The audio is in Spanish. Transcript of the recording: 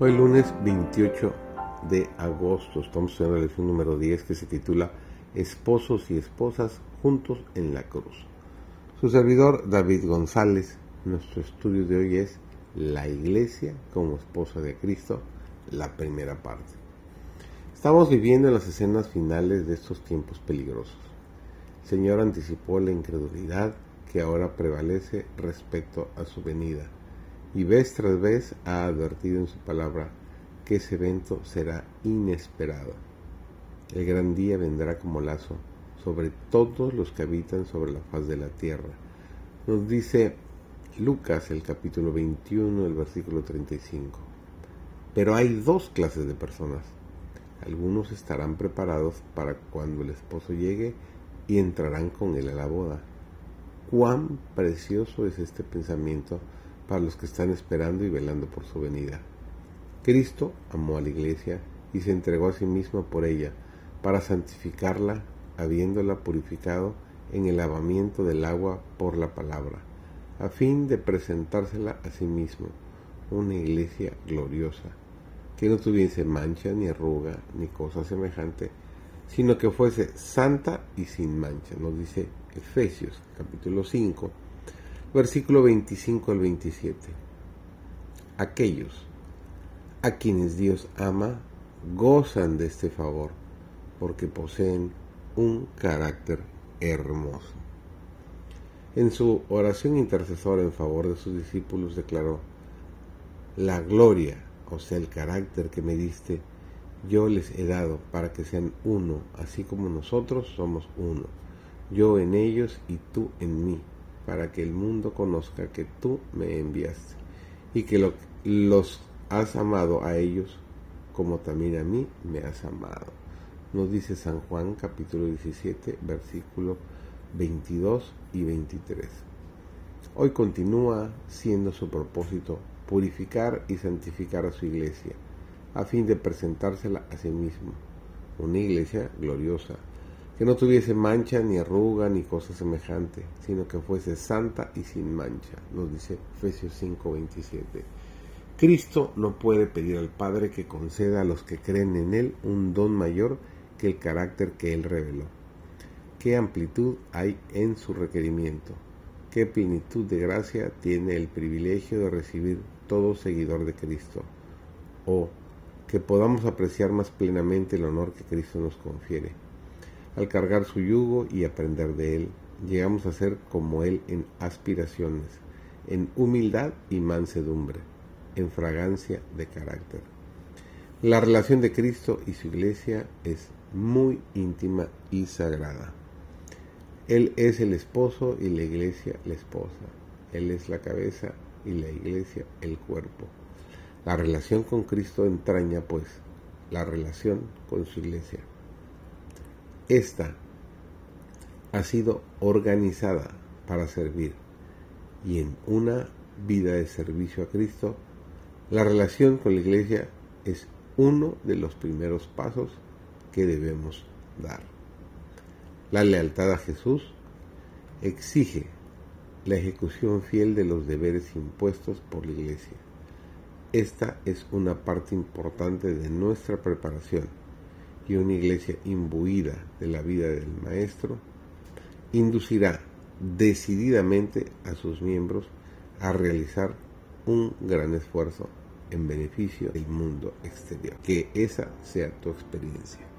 Hoy lunes 28 de agosto estamos en la lección número 10 que se titula Esposos y esposas juntos en la cruz. Su servidor David González, nuestro estudio de hoy es La iglesia como esposa de Cristo, la primera parte. Estamos viviendo en las escenas finales de estos tiempos peligrosos. El Señor anticipó la incredulidad que ahora prevalece respecto a su venida y vez tras vez ha advertido en su palabra que ese evento será inesperado. El gran día vendrá como lazo sobre todos los que habitan sobre la faz de la tierra. Nos dice Lucas el capítulo 21, el versículo 35. Pero hay dos clases de personas. Algunos estarán preparados para cuando el esposo llegue y entrarán con él a la boda. Cuán precioso es este pensamiento para los que están esperando y velando por su venida. Cristo amó a la iglesia y se entregó a sí mismo por ella, para santificarla, habiéndola purificado en el lavamiento del agua por la palabra, a fin de presentársela a sí mismo, una iglesia gloriosa, que no tuviese mancha ni arruga ni cosa semejante, sino que fuese santa y sin mancha, nos dice Efesios capítulo 5, versículo 25 al 27. Aquellos a quienes Dios ama gozan de este favor porque poseen un carácter hermoso. En su oración intercesora en favor de sus discípulos declaró, la gloria, o sea, el carácter que me diste, yo les he dado para que sean uno, así como nosotros somos uno, yo en ellos y tú en mí para que el mundo conozca que tú me enviaste y que los has amado a ellos como también a mí me has amado. Nos dice San Juan capítulo 17 versículo 22 y 23. Hoy continúa siendo su propósito purificar y santificar a su iglesia, a fin de presentársela a sí mismo, una iglesia gloriosa, que no tuviese mancha ni arruga ni cosa semejante, sino que fuese santa y sin mancha, nos dice Efesios 5:27. Cristo no puede pedir al Padre que conceda a los que creen en Él un don mayor que el carácter que Él reveló. ¿Qué amplitud hay en su requerimiento? ¿Qué plenitud de gracia tiene el privilegio de recibir todo seguidor de Cristo? O que podamos apreciar más plenamente el honor que Cristo nos confiere al cargar su yugo y aprender de él, llegamos a ser como él en aspiraciones, en humildad y mansedumbre, en fragancia de carácter. La relación de Cristo y su iglesia es muy íntima y sagrada. Él es el esposo y la iglesia la esposa. Él es la cabeza y la iglesia el cuerpo. La relación con Cristo entraña, pues, la relación con su iglesia. Esta ha sido organizada para servir y en una vida de servicio a Cristo, la relación con la iglesia es uno de los primeros pasos que debemos dar. La lealtad a Jesús exige la ejecución fiel de los deberes impuestos por la iglesia. Esta es una parte importante de nuestra preparación y una iglesia imbuida de la vida del Maestro, inducirá decididamente a sus miembros a realizar un gran esfuerzo en beneficio del mundo exterior. Que esa sea tu experiencia.